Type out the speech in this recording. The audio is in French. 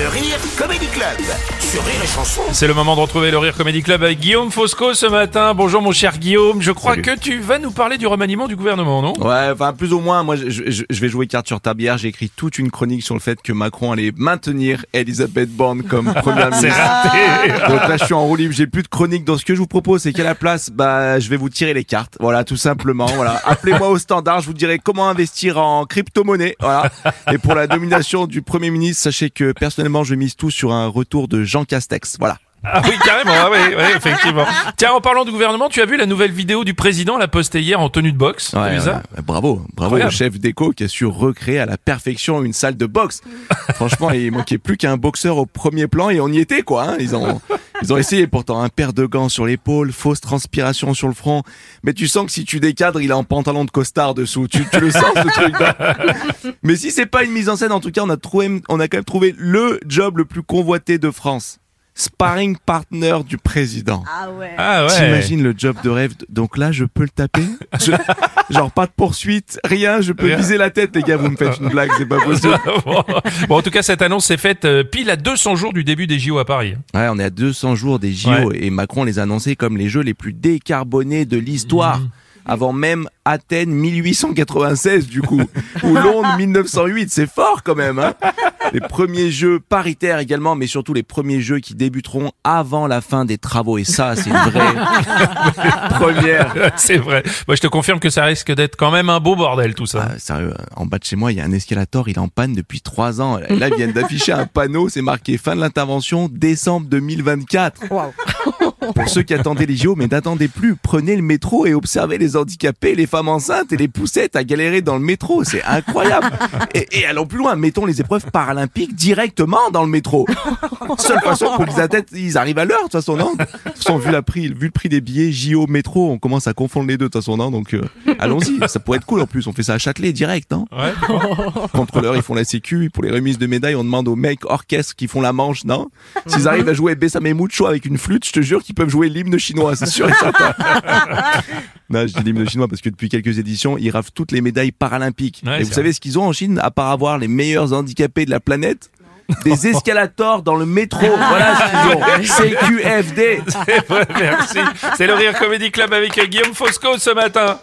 Le Rire Comedy Club sur Rire et Chanson. C'est le moment de retrouver le Rire Comedy Club avec Guillaume Fosco ce matin. Bonjour mon cher Guillaume, je crois Salut. que tu vas nous parler du remaniement du gouvernement, non? Ouais, enfin plus ou moins. Moi, je, je- je vais jouer carte sur table. Hier, j'ai écrit toute une chronique sur le fait que Macron allait maintenir Elisabeth Borne comme première C'est ministre. raté Donc là, je suis en roue libre. J'ai plus de chronique. Donc ce que je vous propose, c'est qu'à la place, bah, je vais vous tirer les cartes. Voilà, tout simplement. Voilà, appelez-moi au standard. Je vous dirai comment investir en crypto-monnaie. Voilà. Et pour la domination du premier ministre, sachez que personnellement, je mise tout sur un retour de Jean Castex. Voilà. Ah oui, carrément, ah oui, oui, effectivement. Tiens, en parlant du gouvernement, tu as vu la nouvelle vidéo du président, la postée hier en tenue de boxe T'as Ouais, vu ouais, ça ouais. Bravo, bravo Incroyable. au chef d'éco qui a su recréer à la perfection une salle de boxe. Franchement, il manquait plus qu'un boxeur au premier plan et on y était quoi. hein. Ils ont ils ont essayé pourtant un paire de gants sur l'épaule, fausse transpiration sur le front. Mais tu sens que si tu décadres, il est en pantalon de costard dessous. Tu, le sens ce truc. Mais si c'est pas une mise en scène, en tout cas, on a trouvé, on a quand même trouvé le job le plus convoité de France. Sparring partner du président. Ah ouais. Ah ouais. T'imagines le job de rêve. Donc là, je peux le taper Je- Genre pas de poursuite, rien, je peux Rien. viser la tête, les gars, vous me faites une blague, c'est pas possible. bon, en tout cas, cette annonce s'est faite euh, pile à 200 jours du début des JO à Paris. Ouais, on est à 200 jours des JO Ouais. et Macron les a annoncés comme les jeux les plus décarbonés de l'histoire. Mhm. Avant même Athènes 1896 du coup, ou Londres 1908, c'est fort quand même. Hein les premiers jeux paritaires également, mais surtout les premiers jeux qui débuteront avant la fin des travaux. Et ça, c'est une vraie première. C'est vrai. Moi, je te confirme que ça risque d'être quand même un beau bordel, tout ça. Ah, sérieux, en bas de chez moi, il y a un escalator, il est en panne depuis trois ans. Là, ils viennent d'afficher un panneau, c'est marqué fin de l'intervention, décembre 2024. Pour ceux qui attendaient les JO, mais n'attendez plus, prenez le métro et observez les handicapés, les femmes enceintes et les poussettes à galérer dans le métro. C'est incroyable. Et, et allons plus loin, mettons les épreuves paralympiques directement dans le métro. Seule façon pour qu'ils ils arrivent à l'heure, de toute façon, non? De toute façon, vu, la prix, vu le prix des billets JO métro, on commence à confondre les deux, de toute façon, non? Donc, euh, allons-y. Ça pourrait être cool en plus. On fait ça à Châtelet direct, non? Ouais. Contrôleurs, ils font la sécu. Pour les remises de médailles, on demande aux mecs orchestres qui font la manche, non? S'ils arrivent à jouer Bessame Mucho avec une flûte, je te jure qu'ils peuvent jouer l'hymne chinois, c'est sûr et certain. non, je dis l'hymne chinois parce que depuis quelques éditions, ils raflent toutes les médailles paralympiques. Ouais, et vous savez ce qu'ils ont en Chine, à part avoir les meilleurs handicapés de la planète? Des escalators dans le métro. Voilà ce qu'ils ont. CQFD. C'est vrai, merci. C'est le Rire Comedy Club avec Guillaume Fosco ce matin.